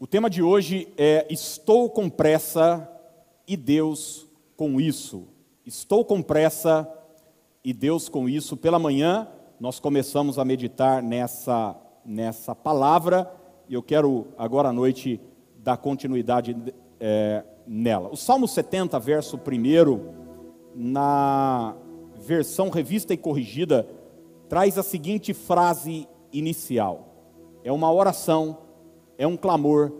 O tema de hoje é Estou com pressa e Deus com isso. Estou com pressa e Deus com isso. Pela manhã nós começamos a meditar nessa, nessa palavra e eu quero agora à noite dar continuidade é, nela. O Salmo 70, verso 1, na versão revista e corrigida, traz a seguinte frase inicial: é uma oração é um clamor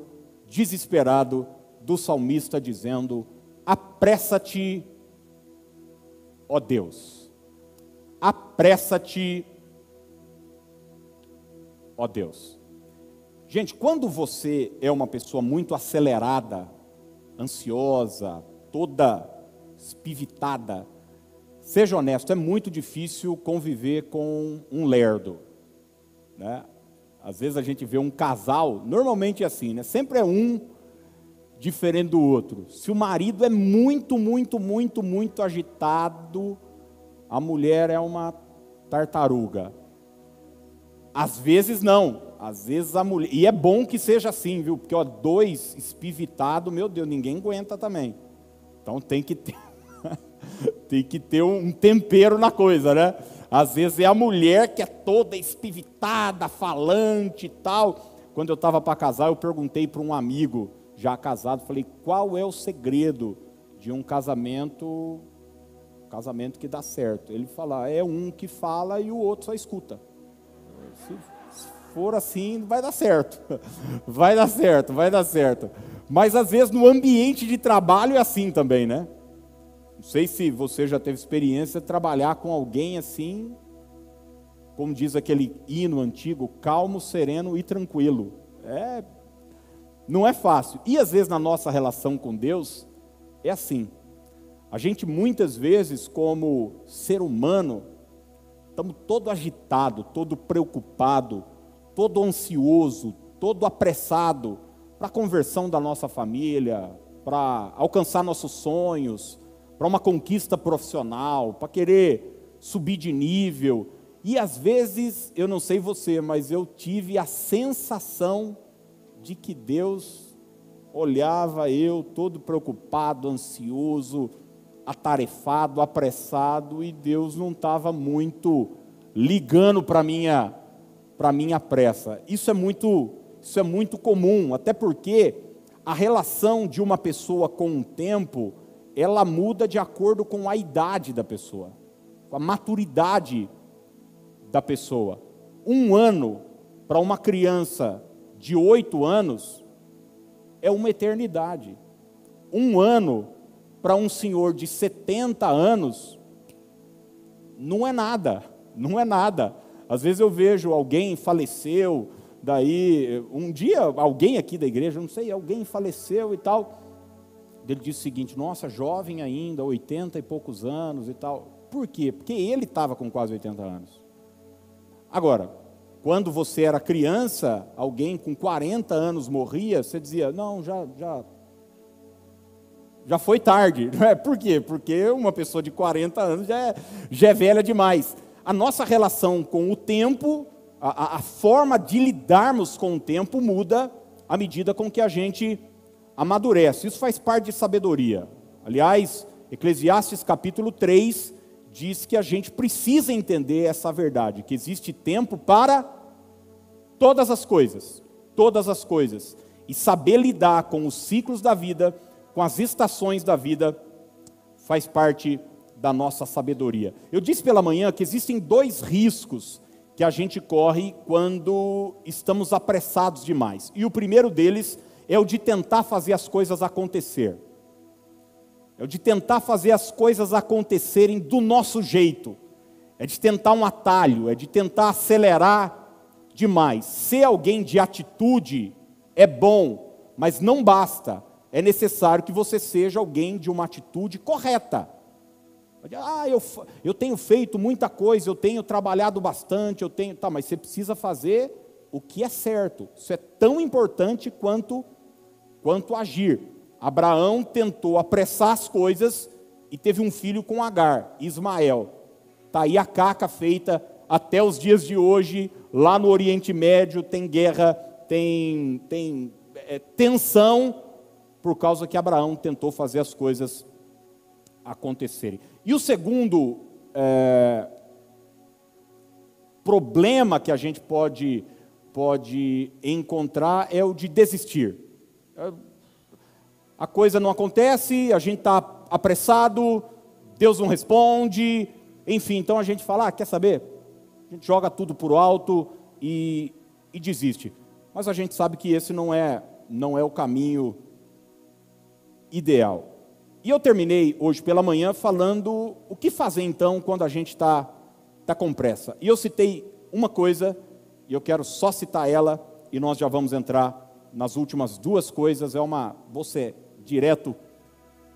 desesperado do salmista dizendo: Apressa-te, ó Deus, apressa-te, ó Deus. Gente, quando você é uma pessoa muito acelerada, ansiosa, toda espivitada, seja honesto, é muito difícil conviver com um lerdo. Né? Às vezes a gente vê um casal, normalmente é assim, né? Sempre é um diferente do outro. Se o marido é muito, muito, muito, muito agitado, a mulher é uma tartaruga. Às vezes não, às vezes a mulher. E é bom que seja assim, viu? Porque ó, dois espivitados, meu Deus, ninguém aguenta também. Então tem que ter, tem que ter um tempero na coisa, né? Às vezes é a mulher que é toda espivitada, falante e tal. Quando eu estava para casar, eu perguntei para um amigo já casado, falei: "Qual é o segredo de um casamento casamento que dá certo?" Ele fala: "É um que fala e o outro só escuta." Se for assim, vai dar certo. Vai dar certo, vai dar certo. Mas às vezes no ambiente de trabalho é assim também, né? Não sei se você já teve experiência de trabalhar com alguém assim, como diz aquele hino antigo, calmo, sereno e tranquilo. É, não é fácil. E às vezes na nossa relação com Deus é assim. A gente muitas vezes, como ser humano, estamos todo agitado, todo preocupado, todo ansioso, todo apressado para a conversão da nossa família, para alcançar nossos sonhos, para uma conquista profissional, para querer subir de nível. E às vezes, eu não sei você, mas eu tive a sensação de que Deus olhava eu todo preocupado, ansioso, atarefado, apressado, e Deus não estava muito ligando para minha para minha pressa. Isso é muito isso é muito comum, até porque a relação de uma pessoa com o tempo ela muda de acordo com a idade da pessoa, com a maturidade da pessoa. Um ano para uma criança de oito anos é uma eternidade. Um ano para um senhor de 70 anos não é nada, não é nada. Às vezes eu vejo alguém faleceu, daí um dia alguém aqui da igreja, não sei, alguém faleceu e tal ele disse o seguinte: nossa, jovem ainda, 80 e poucos anos e tal. Por quê? Porque ele estava com quase 80 anos. Agora, quando você era criança, alguém com 40 anos morria, você dizia: não, já, já, já foi tarde. É? Por quê? Porque uma pessoa de 40 anos já é, já é velha demais. A nossa relação com o tempo, a, a forma de lidarmos com o tempo muda à medida com que a gente amadurece. Isso faz parte de sabedoria. Aliás, Eclesiastes capítulo 3 diz que a gente precisa entender essa verdade, que existe tempo para todas as coisas, todas as coisas, e saber lidar com os ciclos da vida, com as estações da vida, faz parte da nossa sabedoria. Eu disse pela manhã que existem dois riscos que a gente corre quando estamos apressados demais. E o primeiro deles é o de tentar fazer as coisas acontecer. É o de tentar fazer as coisas acontecerem do nosso jeito. É de tentar um atalho, é de tentar acelerar demais. Ser alguém de atitude é bom, mas não basta. É necessário que você seja alguém de uma atitude correta. Ah, eu, eu tenho feito muita coisa, eu tenho trabalhado bastante, eu tenho. Tá, mas você precisa fazer o que é certo. Isso é tão importante quanto quanto agir. Abraão tentou apressar as coisas e teve um filho com Agar, Ismael. Está aí a caca feita até os dias de hoje, lá no Oriente Médio tem guerra, tem, tem é, tensão por causa que Abraão tentou fazer as coisas acontecerem. E o segundo é, problema que a gente pode, pode encontrar é o de desistir. A coisa não acontece, a gente está apressado, Deus não responde, enfim, então a gente fala: ah, quer saber? A gente joga tudo por alto e, e desiste. Mas a gente sabe que esse não é, não é o caminho ideal. E eu terminei hoje pela manhã falando o que fazer então quando a gente está tá com pressa. E eu citei uma coisa, e eu quero só citar ela, e nós já vamos entrar nas últimas duas coisas. É uma, você direto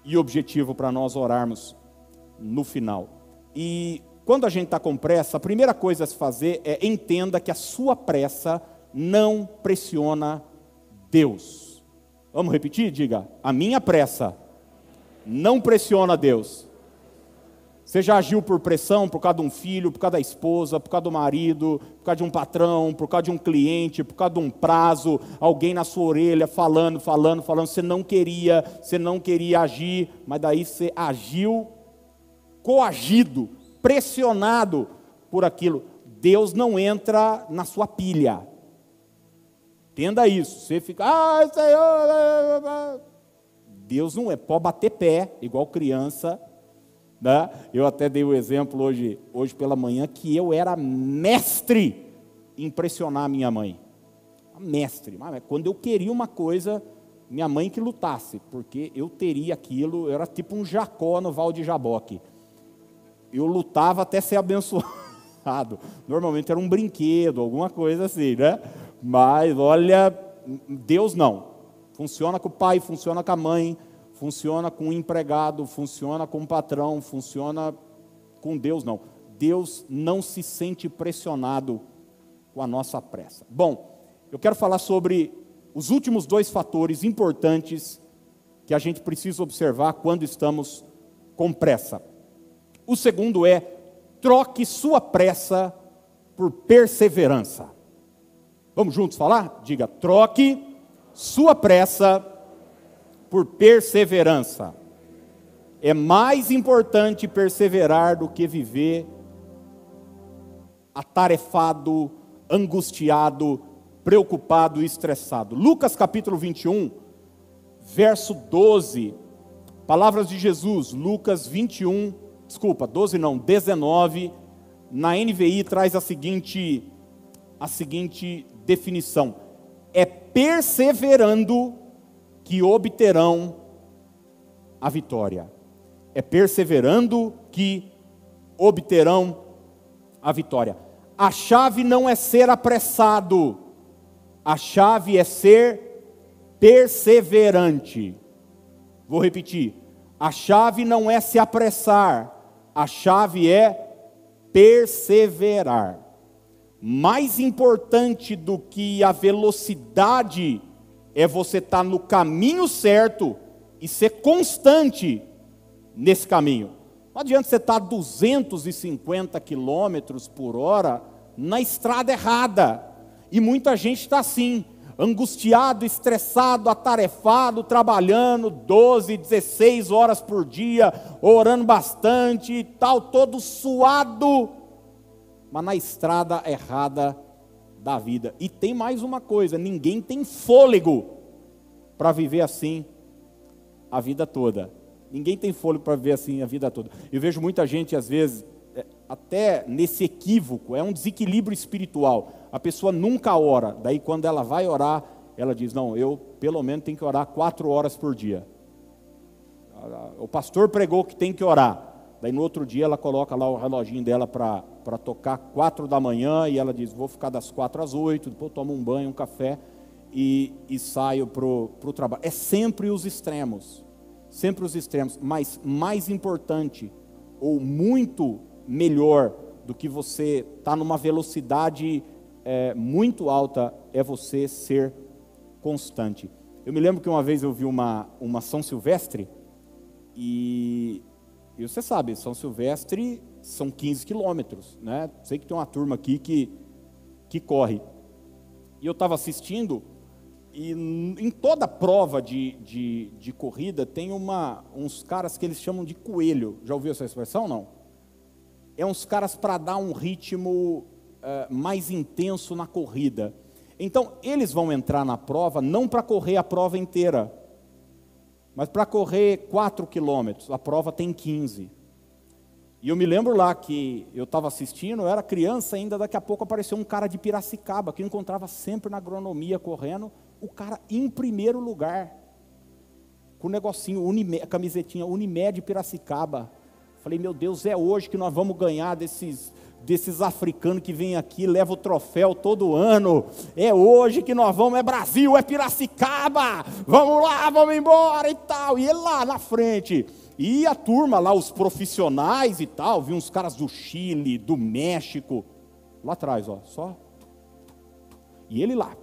e objetivo para nós orarmos no final. E quando a gente está com pressa, a primeira coisa a se fazer é entenda que a sua pressa não pressiona Deus. Vamos repetir? Diga: a minha pressa não pressiona Deus. Você já agiu por pressão por causa de um filho, por causa da esposa, por causa do marido, por causa de um patrão, por causa de um cliente, por causa de um prazo, alguém na sua orelha falando, falando, falando, você não queria, você não queria agir, mas daí você agiu coagido, pressionado por aquilo. Deus não entra na sua pilha. Entenda isso. Você fica, ah, Senhor. Deus não é, pode bater pé, igual criança. Né? Eu até dei o exemplo hoje, hoje pela manhã que eu era mestre em impressionar minha mãe. Mestre. Quando eu queria uma coisa, minha mãe que lutasse, porque eu teria aquilo, eu era tipo um Jacó no Val de Jaboque. Eu lutava até ser abençoado. Normalmente era um brinquedo, alguma coisa assim, né? Mas olha, Deus não. Funciona com o pai, funciona com a mãe, funciona com o empregado, funciona com o patrão, funciona com Deus não. Deus não se sente pressionado com a nossa pressa. Bom, eu quero falar sobre os últimos dois fatores importantes que a gente precisa observar quando estamos com pressa. O segundo é troque sua pressa por perseverança. Vamos juntos falar? Diga: troque sua pressa por perseverança. É mais importante perseverar do que viver atarefado, angustiado, preocupado e estressado. Lucas capítulo 21, verso 12, palavras de Jesus, Lucas 21, desculpa, 12 não, 19, na NVI traz a seguinte a seguinte definição: é perseverando que obterão a vitória. É perseverando que obterão a vitória. A chave não é ser apressado, a chave é ser perseverante. Vou repetir: a chave não é se apressar, a chave é perseverar mais importante do que a velocidade é você estar tá no caminho certo e ser constante nesse caminho. Não adianta você estar a 250 quilômetros por hora na estrada errada. E muita gente está assim, angustiado, estressado, atarefado, trabalhando 12, 16 horas por dia, orando bastante e tal, todo suado mas na estrada errada da vida. E tem mais uma coisa: ninguém tem fôlego para viver assim a vida toda. Ninguém tem fôlego para viver assim a vida toda. Eu vejo muita gente, às vezes, é, até nesse equívoco, é um desequilíbrio espiritual. A pessoa nunca ora, daí quando ela vai orar, ela diz: Não, eu pelo menos tenho que orar quatro horas por dia. O pastor pregou que tem que orar. Daí no outro dia ela coloca lá o reloginho dela para tocar quatro da manhã e ela diz: Vou ficar das quatro às oito, depois tomo um banho, um café e, e saio para o trabalho. É sempre os extremos, sempre os extremos, mas mais importante, ou muito melhor do que você estar tá numa velocidade é, muito alta, é você ser constante. Eu me lembro que uma vez eu vi uma, uma São Silvestre e e você sabe, São Silvestre são 15 quilômetros, né? Sei que tem uma turma aqui que, que corre. E eu estava assistindo e em toda prova de, de, de corrida tem uma, uns caras que eles chamam de coelho. Já ouviu essa expressão? Não? É uns caras para dar um ritmo uh, mais intenso na corrida. Então, eles vão entrar na prova não para correr a prova inteira, mas para correr 4 quilômetros. A prova tem 15. E eu me lembro lá que eu estava assistindo, eu era criança ainda, daqui a pouco apareceu um cara de Piracicaba, que eu encontrava sempre na agronomia correndo, o cara em primeiro lugar, com o negocinho, Unimed, a camisetinha Unimed Piracicaba. Falei, meu Deus, é hoje que nós vamos ganhar desses, desses africanos que vêm aqui, leva o troféu todo ano. É hoje que nós vamos, é Brasil, é Piracicaba. Vamos lá, vamos embora e tal. E ele lá na frente. E a turma lá, os profissionais e tal, vi uns caras do Chile, do México, lá atrás, ó, só. E ele lá.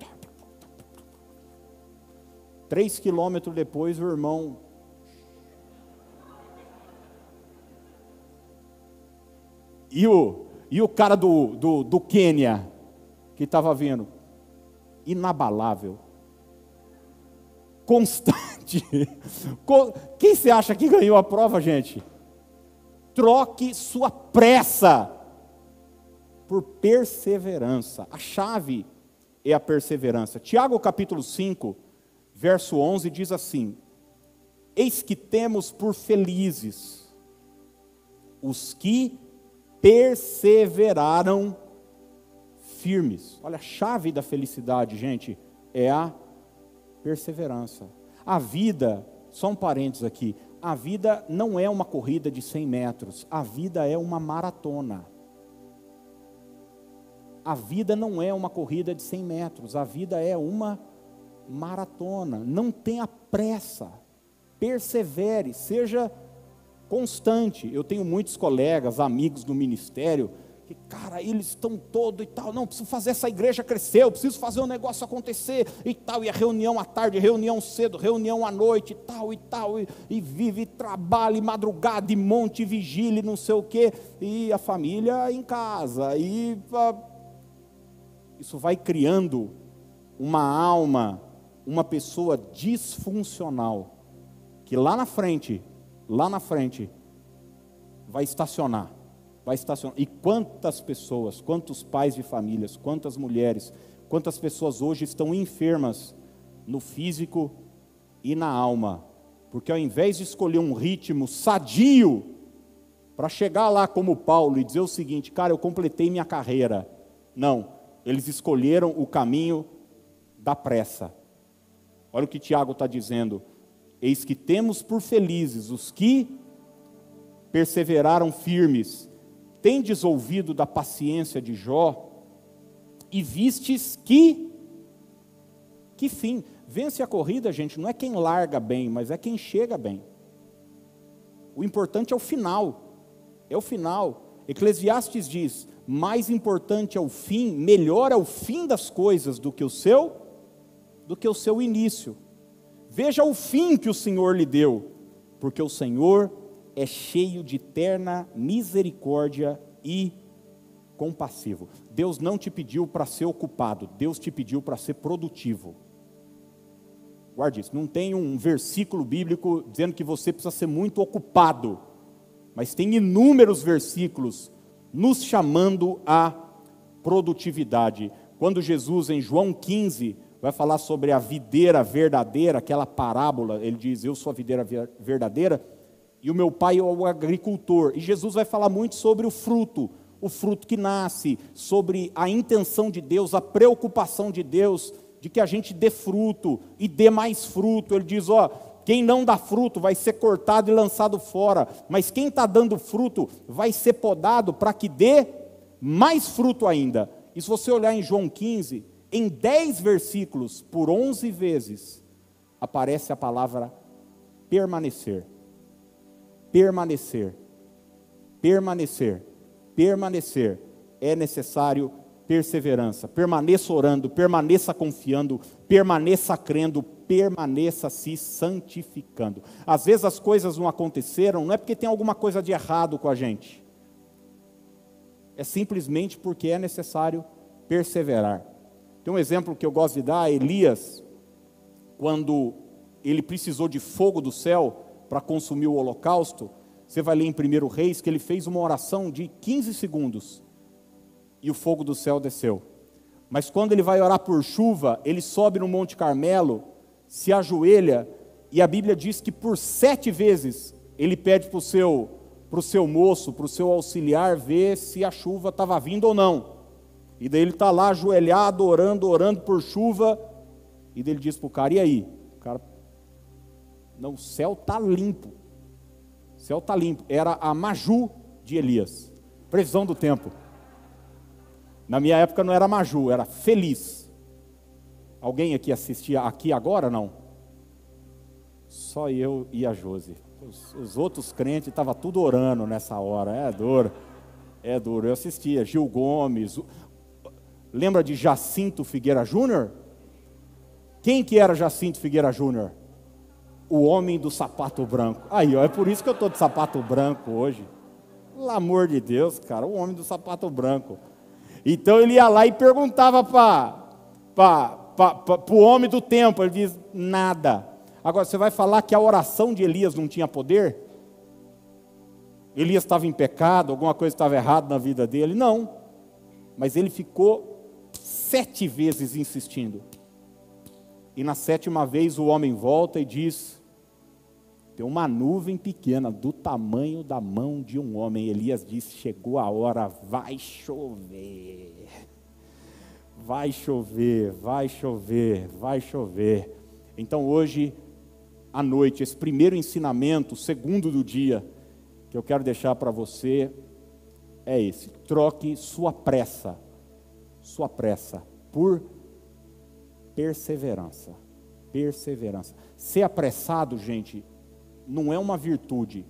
Três quilômetros depois, o irmão. E o, e o cara do, do, do Quênia, que estava vindo, inabalável, constante. Quem você acha que ganhou a prova, gente? Troque sua pressa por perseverança. A chave é a perseverança. Tiago capítulo 5, verso 11 diz assim: Eis que temos por felizes os que perseveraram firmes. Olha, a chave da felicidade, gente, é a perseverança. A vida, só um parênteses aqui, a vida não é uma corrida de 100 metros, a vida é uma maratona. A vida não é uma corrida de 100 metros, a vida é uma maratona. Não tenha pressa, persevere, seja constante. Eu tenho muitos colegas, amigos do ministério, que, cara, eles estão todo e tal, não, preciso fazer essa igreja crescer, eu preciso fazer um negócio acontecer e tal, e a reunião à tarde, reunião cedo, reunião à noite e tal e tal, e, e vive, e trabalha, e madrugada, e monte, e vigília, não sei o quê, e a família em casa, e a, isso vai criando uma alma, uma pessoa disfuncional, que lá na frente, lá na frente, vai estacionar vai estacionar. E quantas pessoas, quantos pais de famílias, quantas mulheres, quantas pessoas hoje estão enfermas no físico e na alma, porque ao invés de escolher um ritmo sadio para chegar lá como Paulo e dizer o seguinte, cara, eu completei minha carreira. Não, eles escolheram o caminho da pressa. Olha o que Tiago está dizendo. Eis que temos por felizes os que perseveraram firmes. Tendes ouvido da paciência de Jó e vistes que que fim? Vence a corrida, gente, não é quem larga bem, mas é quem chega bem. O importante é o final. É o final. Eclesiastes diz: mais importante é o fim, melhor é o fim das coisas do que o seu do que o seu início. Veja o fim que o Senhor lhe deu, porque o Senhor é cheio de terna misericórdia e compassivo. Deus não te pediu para ser ocupado, Deus te pediu para ser produtivo. Guarde isso, não tem um versículo bíblico dizendo que você precisa ser muito ocupado, mas tem inúmeros versículos nos chamando à produtividade. Quando Jesus, em João 15, vai falar sobre a videira verdadeira, aquela parábola, ele diz: Eu sou a videira verdadeira e o meu pai é o agricultor. E Jesus vai falar muito sobre o fruto, o fruto que nasce, sobre a intenção de Deus, a preocupação de Deus de que a gente dê fruto e dê mais fruto. Ele diz: ó, quem não dá fruto vai ser cortado e lançado fora, mas quem está dando fruto vai ser podado para que dê mais fruto ainda. E se você olhar em João 15, em 10 versículos, por 11 vezes, aparece a palavra permanecer permanecer. Permanecer. Permanecer. É necessário perseverança. Permaneça orando, permaneça confiando, permaneça crendo, permaneça se santificando. Às vezes as coisas não aconteceram, não é porque tem alguma coisa de errado com a gente. É simplesmente porque é necessário perseverar. Tem um exemplo que eu gosto de dar, Elias, quando ele precisou de fogo do céu para consumir o holocausto, você vai ler em 1 Reis que ele fez uma oração de 15 segundos e o fogo do céu desceu. Mas quando ele vai orar por chuva, ele sobe no Monte Carmelo, se ajoelha, e a Bíblia diz que por sete vezes ele pede para o seu, pro seu moço, para o seu auxiliar, ver se a chuva estava vindo ou não. E daí ele está lá ajoelhado, orando, orando por chuva, e daí ele diz para o cara: e aí? O cara, não, o céu está limpo. O céu está limpo. Era a Maju de Elias. Previsão do tempo. Na minha época não era Maju, era Feliz. Alguém aqui assistia aqui agora não? Só eu e a Josi. Os, os outros crentes estavam tudo orando nessa hora. É duro. É duro. Eu assistia Gil Gomes. Lembra de Jacinto Figueira Júnior? Quem que era Jacinto Figueira Júnior? O homem do sapato branco. Aí, ó, é por isso que eu estou de sapato branco hoje. Pelo amor de Deus, cara, o homem do sapato branco. Então ele ia lá e perguntava para o homem do tempo. Ele diz: nada. Agora, você vai falar que a oração de Elias não tinha poder? Elias estava em pecado, alguma coisa estava errada na vida dele? Não. Mas ele ficou sete vezes insistindo. E na sétima vez o homem volta e diz: Tem uma nuvem pequena, do tamanho da mão de um homem. Elias disse: Chegou a hora, vai chover. Vai chover, vai chover, vai chover. Então hoje, à noite, esse primeiro ensinamento, segundo do dia, que eu quero deixar para você é esse: troque sua pressa, sua pressa, por perseverança. Perseverança. Ser apressado, gente, não é uma virtude,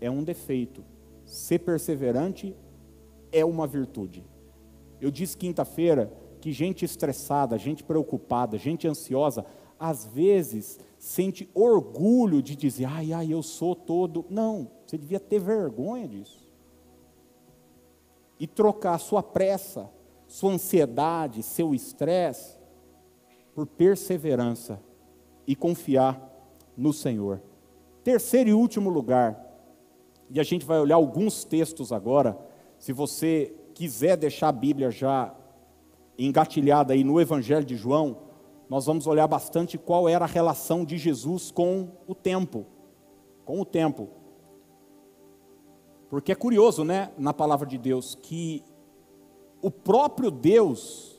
é um defeito. Ser perseverante é uma virtude. Eu disse quinta-feira que gente estressada, gente preocupada, gente ansiosa, às vezes sente orgulho de dizer, ai, ai, eu sou todo. Não, você devia ter vergonha disso. E trocar sua pressa, sua ansiedade, seu estresse, por perseverança e confiar no Senhor. Terceiro e último lugar, e a gente vai olhar alguns textos agora, se você quiser deixar a Bíblia já engatilhada aí no Evangelho de João, nós vamos olhar bastante qual era a relação de Jesus com o tempo. Com o tempo. Porque é curioso, né, na palavra de Deus, que o próprio Deus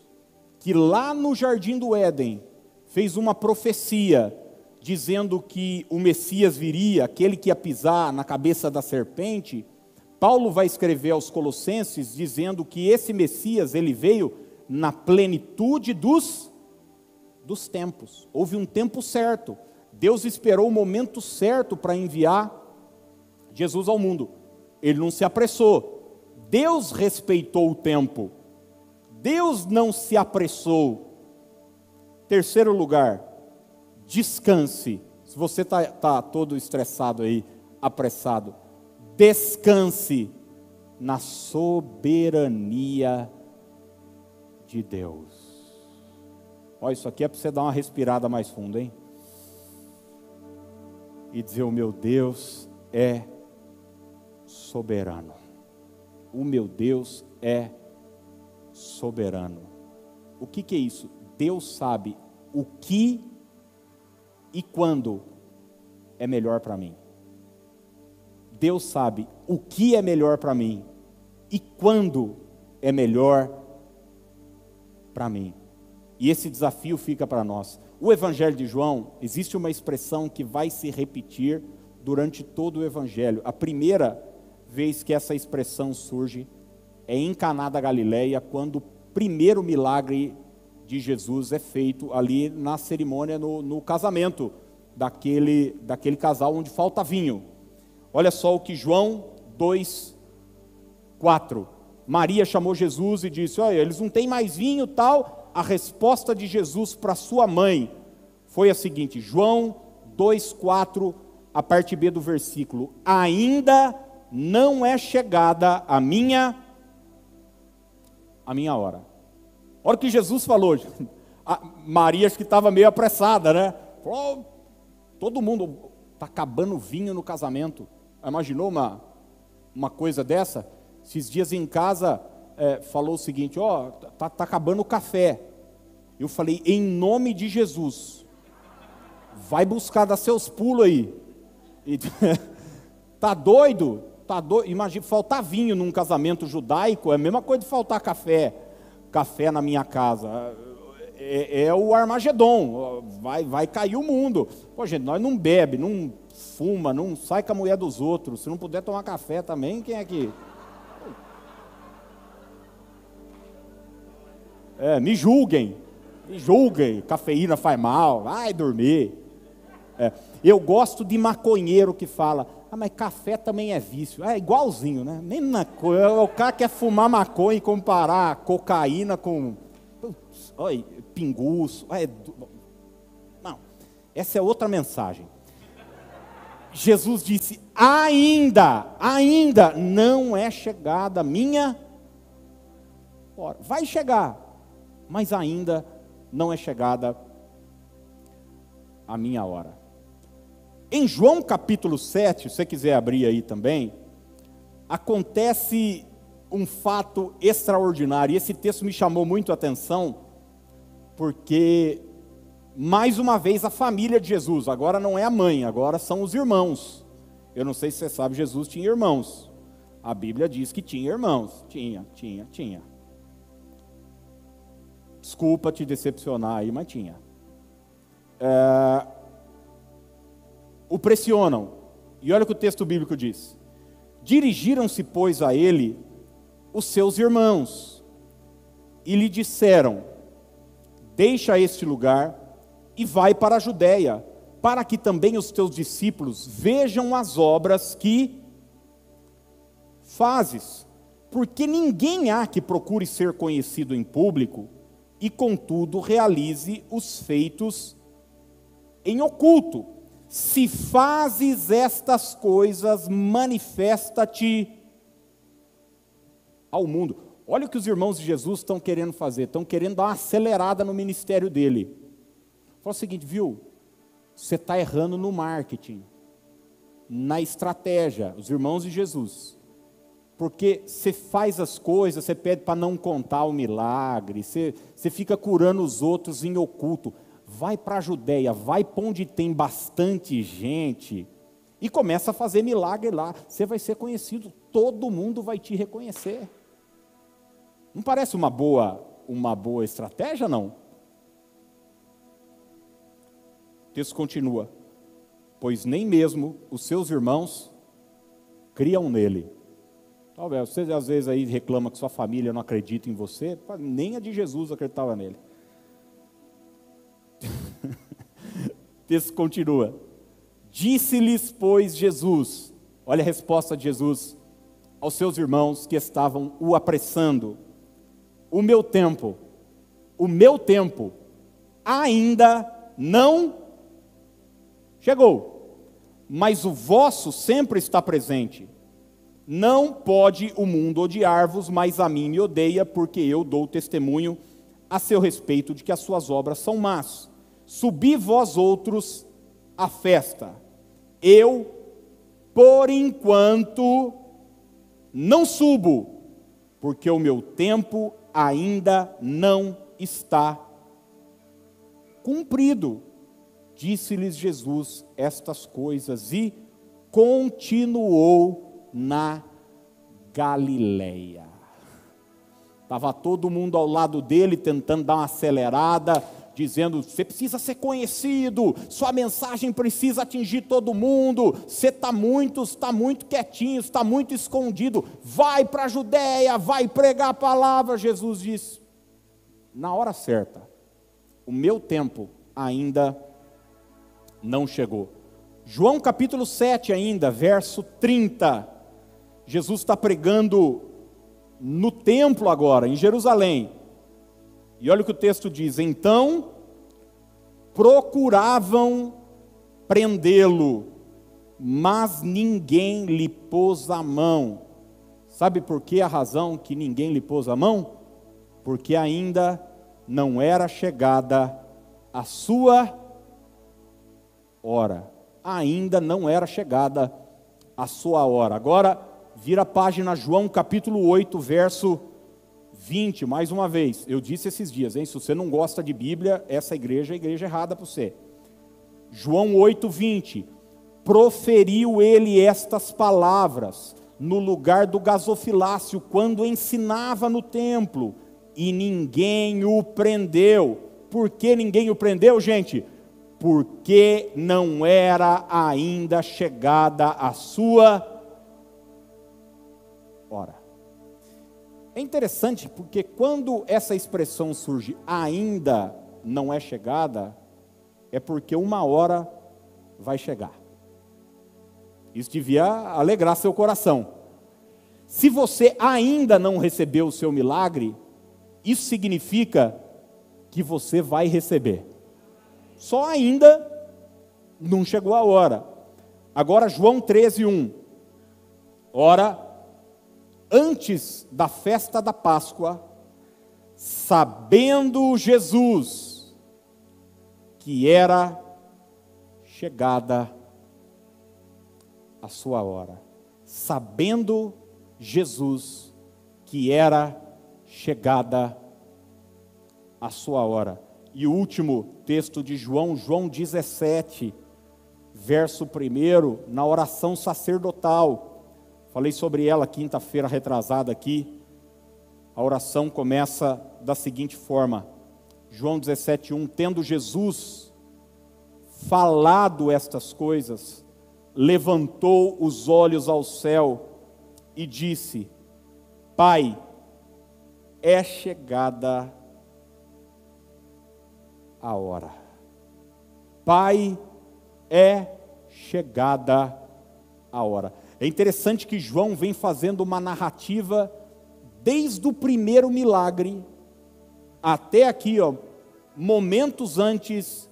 que lá no jardim do Éden fez uma profecia dizendo que o Messias viria, aquele que ia pisar na cabeça da serpente, Paulo vai escrever aos Colossenses dizendo que esse Messias ele veio na plenitude dos dos tempos. Houve um tempo certo. Deus esperou o momento certo para enviar Jesus ao mundo. Ele não se apressou. Deus respeitou o tempo. Deus não se apressou. Terceiro lugar, descanse. Se você está tá todo estressado aí, apressado, descanse na soberania de Deus. Olha, isso aqui é para você dar uma respirada mais funda, hein? E dizer: O meu Deus é soberano. O meu Deus é soberano. O que, que é isso? Deus sabe o que e quando é melhor para mim. Deus sabe o que é melhor para mim e quando é melhor para mim. E esse desafio fica para nós. O Evangelho de João, existe uma expressão que vai se repetir durante todo o Evangelho. A primeira vez que essa expressão surge é em Caná da Galileia, quando o primeiro milagre de Jesus é feito ali na cerimônia, no, no casamento daquele, daquele casal onde falta vinho. Olha só o que João 2, 4. Maria chamou Jesus e disse: Olha, eles não têm mais vinho tal. A resposta de Jesus para sua mãe foi a seguinte: João 2, 4, a parte B do versículo: Ainda não é chegada a minha a minha hora. A hora que Jesus falou, Maria acho que estava meio apressada, né? Falou, todo mundo está acabando vinho no casamento. Imaginou uma, uma coisa dessa? Esses dias em casa é, falou o seguinte: ó, oh, tá, tá acabando o café. Eu falei, em nome de Jesus, vai buscar dar seus pulos aí. E, tá doido? Tá? Imagina, faltar vinho num casamento judaico é a mesma coisa de faltar café, café na minha casa. É, é o Armagedon, vai, vai cair o mundo. Pô, gente, nós não bebe, não fuma, não sai com a mulher dos outros. Se não puder tomar café também, quem é que. É, me julguem, me julguem, cafeína faz mal, vai dormir. É, eu gosto de maconheiro que fala, ah, mas café também é vício. É igualzinho, né? Mesma coisa. O cara quer fumar maconha e comparar cocaína com putz, oi, pinguço. É, não, essa é outra mensagem. Jesus disse: ainda, ainda não é chegada a minha hora. Vai chegar, mas ainda não é chegada a minha hora. Em João capítulo 7, se você quiser abrir aí também, acontece um fato extraordinário. E esse texto me chamou muito a atenção, porque, mais uma vez, a família de Jesus, agora não é a mãe, agora são os irmãos. Eu não sei se você sabe, Jesus tinha irmãos. A Bíblia diz que tinha irmãos. Tinha, tinha, tinha. Desculpa te decepcionar aí, mas tinha. É, o pressionam. E olha o que o texto bíblico diz: Dirigiram-se, pois, a ele os seus irmãos e lhe disseram: Deixa este lugar e vai para a Judéia, para que também os teus discípulos vejam as obras que fazes. Porque ninguém há que procure ser conhecido em público e, contudo, realize os feitos em oculto. Se fazes estas coisas, manifesta-te ao mundo. Olha o que os irmãos de Jesus estão querendo fazer, estão querendo dar uma acelerada no ministério dele. Fala o seguinte, viu? Você está errando no marketing, na estratégia, os irmãos de Jesus. Porque você faz as coisas, você pede para não contar o milagre, você, você fica curando os outros em oculto vai para a Judéia, vai para onde tem bastante gente e começa a fazer milagre lá. Você vai ser conhecido, todo mundo vai te reconhecer. Não parece uma boa, uma boa estratégia, não? O texto continua: Pois nem mesmo os seus irmãos criam nele. Talvez você às vezes aí reclama que sua família não acredita em você, nem a de Jesus acreditava nele. Texto continua. Disse-lhes, pois, Jesus, olha a resposta de Jesus aos seus irmãos que estavam o apressando: O meu tempo, o meu tempo ainda não chegou, mas o vosso sempre está presente. Não pode o mundo odiar-vos, mas a mim me odeia, porque eu dou testemunho a seu respeito de que as suas obras são más subi vós outros à festa. Eu, por enquanto, não subo, porque o meu tempo ainda não está cumprido. Disse-lhes Jesus estas coisas e continuou na Galileia. Estava todo mundo ao lado dele tentando dar uma acelerada dizendo: você precisa ser conhecido, sua mensagem precisa atingir todo mundo, você está muito, está muito quietinho, está muito escondido, vai para a Judéia, vai pregar a palavra. Jesus disse: na hora certa, o meu tempo ainda não chegou. João capítulo 7, ainda, verso 30. Jesus está pregando no templo agora, em Jerusalém. E olha o que o texto diz: então procuravam prendê-lo, mas ninguém lhe pôs a mão. Sabe por que a razão que ninguém lhe pôs a mão? Porque ainda não era chegada a sua hora. Ainda não era chegada a sua hora. Agora, vira a página João capítulo 8, verso 20, mais uma vez. Eu disse esses dias, hein? Se você não gosta de Bíblia, essa igreja é a igreja errada para você. João 8, 20. Proferiu ele estas palavras no lugar do gasofilácio, quando ensinava no templo, e ninguém o prendeu. Por que ninguém o prendeu, gente? Porque não era ainda chegada a sua hora. É interessante porque quando essa expressão surge, ainda não é chegada, é porque uma hora vai chegar. Isso devia alegrar seu coração. Se você ainda não recebeu o seu milagre, isso significa que você vai receber. Só ainda não chegou a hora. Agora, João 13, 1. Ora, antes da festa da Páscoa, sabendo Jesus que era chegada a sua hora, sabendo Jesus que era chegada a sua hora. E o último texto de João, João 17, verso 1, na oração sacerdotal. Falei sobre ela quinta-feira retrasada aqui. A oração começa da seguinte forma: João 17:1, tendo Jesus falado estas coisas, levantou os olhos ao céu e disse: Pai, é chegada a hora. Pai, é chegada a hora. É interessante que João vem fazendo uma narrativa desde o primeiro milagre até aqui, ó, momentos antes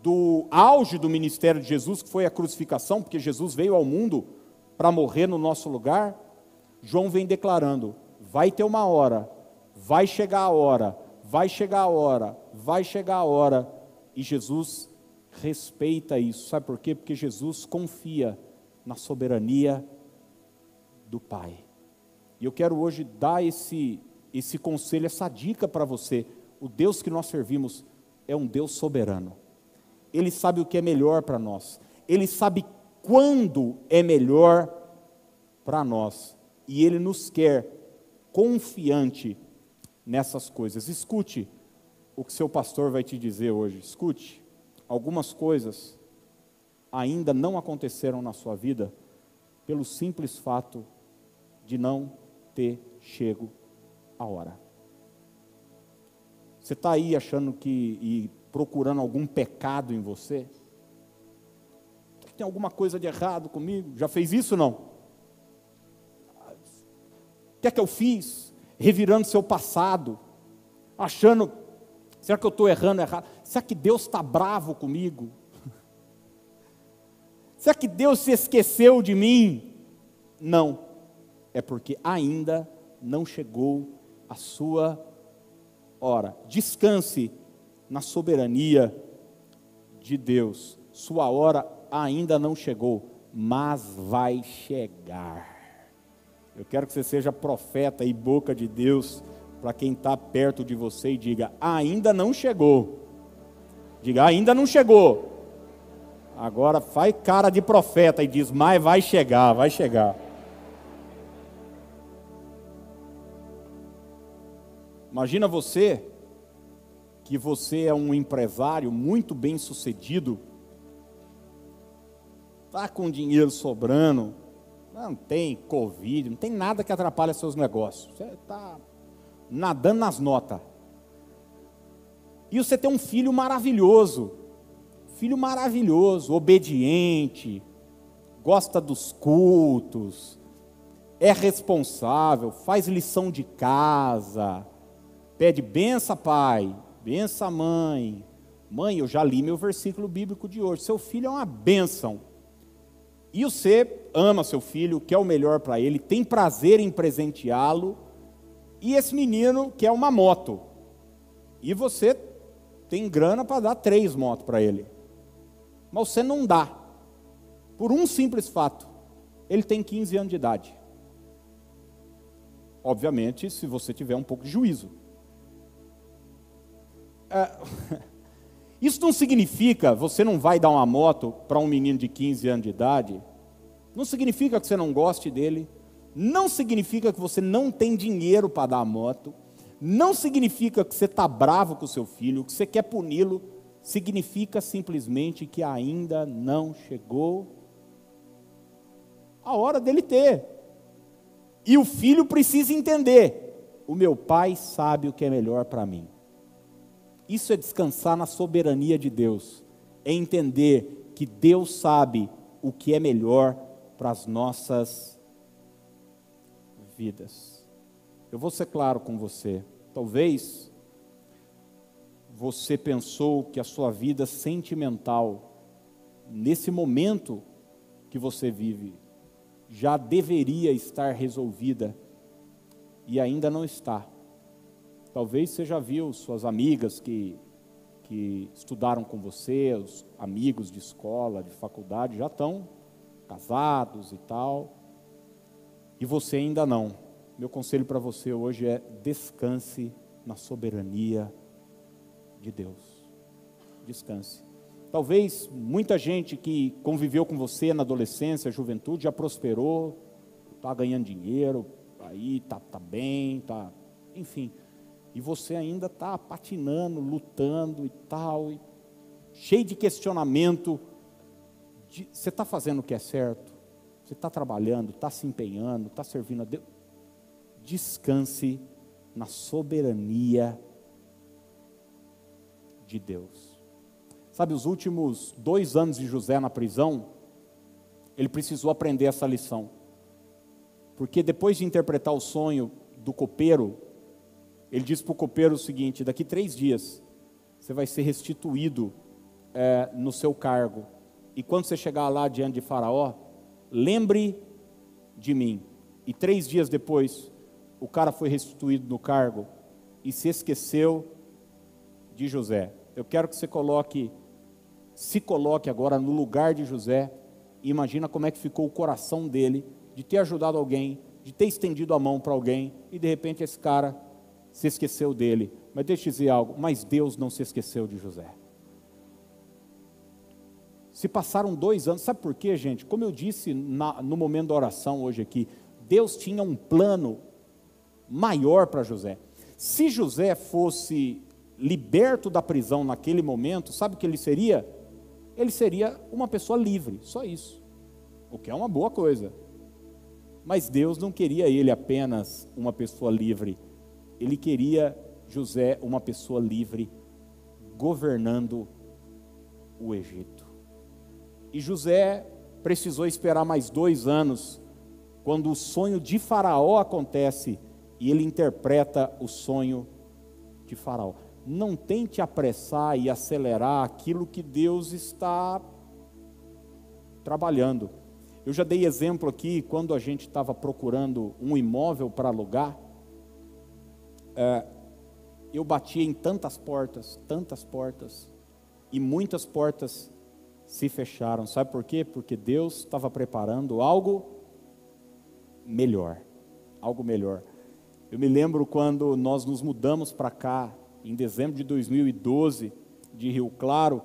do auge do ministério de Jesus, que foi a crucificação, porque Jesus veio ao mundo para morrer no nosso lugar. João vem declarando: vai ter uma hora, vai chegar a hora, vai chegar a hora, vai chegar a hora, e Jesus respeita isso. Sabe por quê? Porque Jesus confia na soberania do Pai. E eu quero hoje dar esse, esse conselho, essa dica para você. O Deus que nós servimos é um Deus soberano. Ele sabe o que é melhor para nós. Ele sabe quando é melhor para nós. E Ele nos quer confiante nessas coisas. Escute o que seu pastor vai te dizer hoje. Escute. Algumas coisas ainda não aconteceram na sua vida pelo simples fato de não ter chego a hora. Você está aí achando que e procurando algum pecado em você? Tem alguma coisa de errado comigo? Já fez isso não? O que é que eu fiz? Revirando seu passado, achando, será que eu estou errando errado? Será que Deus está bravo comigo? Será que Deus se esqueceu de mim? Não, é porque ainda não chegou a sua hora. Descanse na soberania de Deus. Sua hora ainda não chegou, mas vai chegar. Eu quero que você seja profeta e boca de Deus para quem está perto de você e diga: ainda não chegou. Diga: ainda não chegou Agora faz cara de profeta e diz: Mas vai chegar, vai chegar. Imagina você que você é um empresário muito bem sucedido, está com dinheiro sobrando, não tem Covid, não tem nada que atrapalhe seus negócios. Você está nadando nas notas. E você tem um filho maravilhoso Filho maravilhoso, obediente, gosta dos cultos, é responsável, faz lição de casa, pede benção, pai, benção, mãe. Mãe, eu já li meu versículo bíblico de hoje. Seu filho é uma bênção. E você ama seu filho, quer o melhor para ele, tem prazer em presenteá-lo. E esse menino quer uma moto. E você tem grana para dar três motos para ele. Mas você não dá. Por um simples fato. Ele tem 15 anos de idade. Obviamente, se você tiver um pouco de juízo. É, isso não significa você não vai dar uma moto para um menino de 15 anos de idade. Não significa que você não goste dele. Não significa que você não tem dinheiro para dar a moto. Não significa que você está bravo com o seu filho, que você quer puni-lo. Significa simplesmente que ainda não chegou a hora dele ter. E o filho precisa entender: o meu pai sabe o que é melhor para mim. Isso é descansar na soberania de Deus, é entender que Deus sabe o que é melhor para as nossas vidas. Eu vou ser claro com você. Talvez você pensou que a sua vida sentimental, nesse momento que você vive, já deveria estar resolvida e ainda não está. Talvez você já viu suas amigas que, que estudaram com você, os amigos de escola, de faculdade, já estão casados e tal, e você ainda não. Meu conselho para você hoje é descanse na soberania de Deus. Descanse. Talvez muita gente que conviveu com você na adolescência, juventude, já prosperou, está ganhando dinheiro, aí está tá bem, tá, enfim. E você ainda está patinando, lutando e tal, e cheio de questionamento. De, você está fazendo o que é certo? Você está trabalhando, está se empenhando, está servindo a Deus? Descanse na soberania de Deus. Sabe, os últimos dois anos de José na prisão, ele precisou aprender essa lição. Porque depois de interpretar o sonho do copeiro, ele disse para o copeiro o seguinte: daqui três dias você vai ser restituído é, no seu cargo. E quando você chegar lá diante de Faraó, lembre de mim. E três dias depois, o cara foi restituído no cargo e se esqueceu de José. Eu quero que você coloque se coloque agora no lugar de José e imagina como é que ficou o coração dele de ter ajudado alguém, de ter estendido a mão para alguém e de repente esse cara se esqueceu dele. Mas deixa eu dizer algo, mas Deus não se esqueceu de José. Se passaram dois anos, sabe por quê, gente? Como eu disse na, no momento da oração hoje aqui, Deus tinha um plano maior para José. Se José fosse liberto da prisão naquele momento, sabe o que ele seria? ele seria uma pessoa livre, só isso. O que é uma boa coisa. Mas Deus não queria ele apenas uma pessoa livre, ele queria José uma pessoa livre, governando o Egito. E José precisou esperar mais dois anos, quando o sonho de Faraó acontece e ele interpreta o sonho de Faraó não tente apressar e acelerar aquilo que Deus está trabalhando. Eu já dei exemplo aqui, quando a gente estava procurando um imóvel para alugar, é, eu batia em tantas portas, tantas portas, e muitas portas se fecharam. Sabe por quê? Porque Deus estava preparando algo melhor. Algo melhor. Eu me lembro quando nós nos mudamos para cá, em dezembro de 2012, de Rio Claro,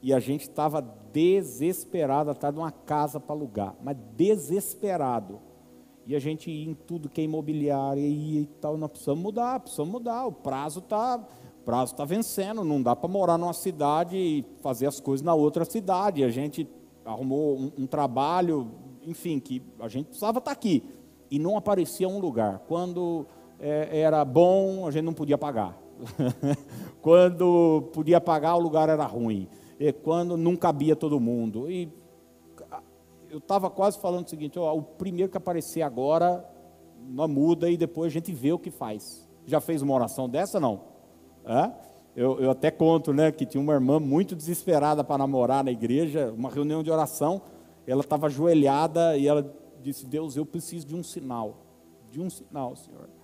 e a gente estava desesperado atrás de uma casa para alugar, mas desesperado. E a gente ia em tudo que é imobiliária e, tal, nós precisamos mudar, precisamos mudar, o prazo está prazo está vencendo, não dá para morar numa cidade e fazer as coisas na outra cidade. A gente arrumou um, um trabalho, enfim, que a gente precisava estar tá aqui. E não aparecia um lugar. Quando é, era bom, a gente não podia pagar. quando podia pagar, o lugar era ruim. E quando não cabia todo mundo. E eu estava quase falando o seguinte: ó, o primeiro que aparecer agora, não muda e depois a gente vê o que faz. Já fez uma oração dessa, não? É? Eu, eu até conto, né, que tinha uma irmã muito desesperada para namorar na igreja, uma reunião de oração, ela estava ajoelhada e ela disse: Deus, eu preciso de um sinal, de um sinal, Senhor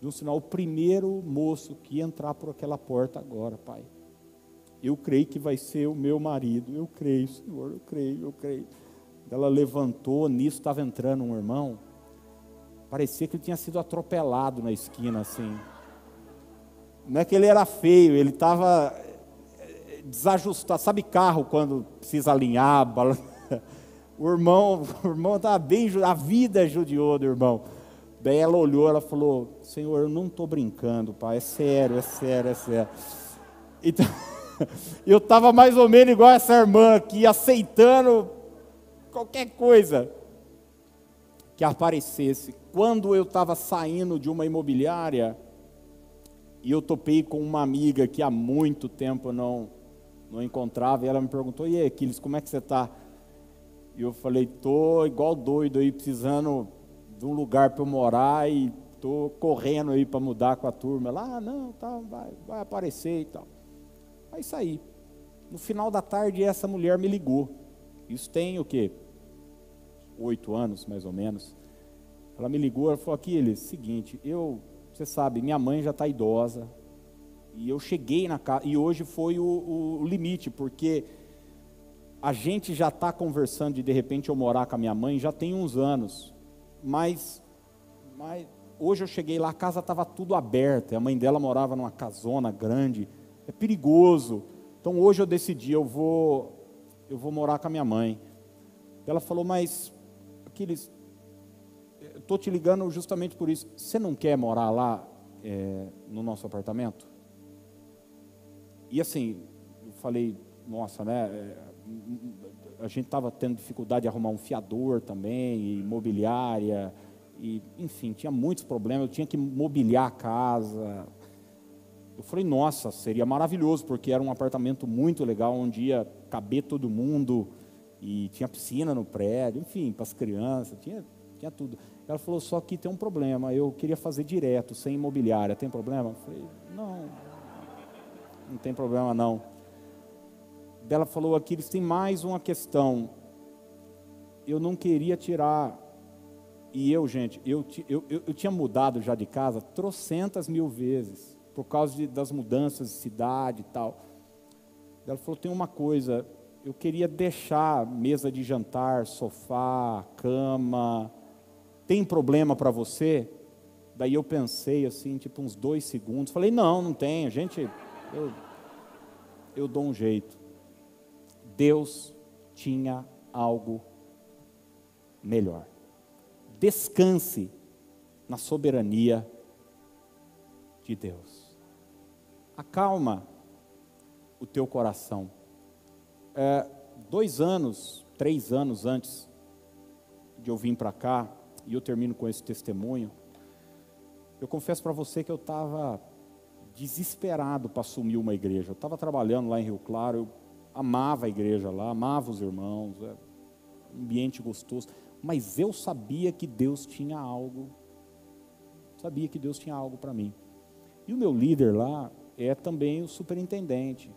de um sinal, o primeiro moço que entrar por aquela porta agora, Pai. Eu creio que vai ser o meu marido. Eu creio, Senhor, eu creio, eu creio. Ela levantou, nisso estava entrando um irmão. Parecia que ele tinha sido atropelado na esquina, assim. Não é que ele era feio, ele estava eh, desajustado. Sabe carro quando precisa alinhar? O irmão, o irmão estava bem, a vida judiou do irmão. Daí ela olhou, ela falou: Senhor, eu não estou brincando, pai, é sério, é sério, é sério. Então, eu estava mais ou menos igual essa irmã aqui, aceitando qualquer coisa que aparecesse. Quando eu estava saindo de uma imobiliária, e eu topei com uma amiga que há muito tempo não, não encontrava, e ela me perguntou: E aí, Aquiles, como é que você está? E eu falei: Estou igual doido aí, precisando de um lugar para eu morar e estou correndo aí para mudar com a turma. Lá, ah, não, tá, vai, vai aparecer e tal. Aí saí. No final da tarde, essa mulher me ligou. Isso tem o quê? Oito anos, mais ou menos. Ela me ligou, ela falou, aqui, ele, seguinte, eu, você sabe, minha mãe já está idosa, e eu cheguei na casa, e hoje foi o, o limite, porque a gente já está conversando de de repente eu morar com a minha mãe, já tem uns anos, mas, mas hoje eu cheguei lá, a casa estava tudo aberta, a mãe dela morava numa casona grande, é perigoso, então hoje eu decidi, eu vou, eu vou morar com a minha mãe. Ela falou, mas, aqueles, estou te ligando justamente por isso. Você não quer morar lá é, no nosso apartamento? E assim, eu falei, nossa, né? A gente estava tendo dificuldade de arrumar um fiador também, imobiliária, e, enfim, tinha muitos problemas. Eu tinha que mobiliar a casa. Eu falei, nossa, seria maravilhoso, porque era um apartamento muito legal, onde ia caber todo mundo, e tinha piscina no prédio, enfim, para as crianças, tinha, tinha tudo. Ela falou, só que tem um problema, eu queria fazer direto, sem imobiliária, tem problema? Eu falei, não, não tem problema não. Ela falou aqui, eles têm mais uma questão, eu não queria tirar, e eu, gente, eu, eu, eu, eu tinha mudado já de casa trocentas mil vezes, por causa de, das mudanças de cidade e tal. Ela falou, tem uma coisa, eu queria deixar mesa de jantar, sofá, cama, tem problema para você? Daí eu pensei assim, tipo uns dois segundos. Falei, não, não tem. A gente, eu, eu dou um jeito. Deus tinha algo melhor. Descanse na soberania de Deus. Acalma o teu coração. É, dois anos, três anos antes de eu vir para cá, e eu termino com esse testemunho. Eu confesso para você que eu estava desesperado para assumir uma igreja. Eu estava trabalhando lá em Rio Claro, eu amava a igreja lá, amava os irmãos, é ambiente gostoso, mas eu sabia que Deus tinha algo, sabia que Deus tinha algo para mim. E o meu líder lá é também o superintendente.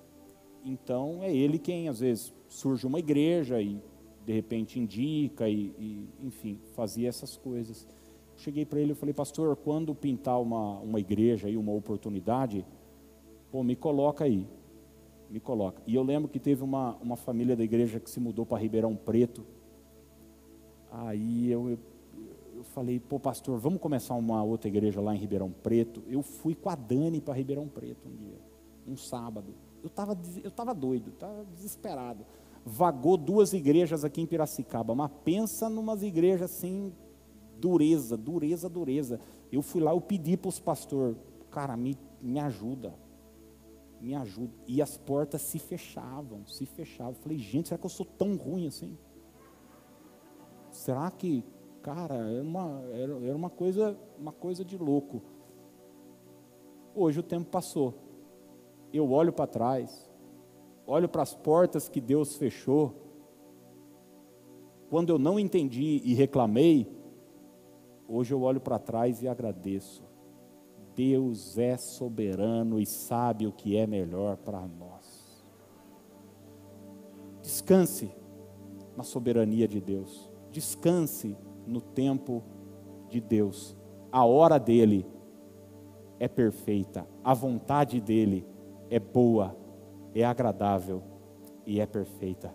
Então é ele quem às vezes surge uma igreja e de repente indica e, e enfim, fazia essas coisas. Cheguei para ele e falei, pastor, quando pintar uma, uma igreja e uma oportunidade, pô, me coloca aí, me coloca. E eu lembro que teve uma, uma família da igreja que se mudou para Ribeirão Preto. Aí eu, eu, eu falei, pô, pastor, vamos começar uma outra igreja lá em Ribeirão Preto. Eu fui com a Dani para Ribeirão Preto um dia, um sábado. Eu estava eu tava doido, estava desesperado vagou duas igrejas aqui em Piracicaba, mas pensa numas igrejas assim, dureza, dureza, dureza. Eu fui lá, eu pedi para os pastores, cara, me, me ajuda, me ajuda. E as portas se fechavam, se fechavam. Eu falei, gente, será que eu sou tão ruim assim? Será que, cara, era uma, era, era uma, coisa, uma coisa de louco. Hoje o tempo passou. Eu olho para trás, olho para as portas que Deus fechou, quando eu não entendi e reclamei, hoje eu olho para trás e agradeço. Deus é soberano e sabe o que é melhor para nós. Descanse na soberania de Deus. Descanse no tempo de Deus. A hora dele é perfeita, a vontade dele é boa, é agradável e é perfeita.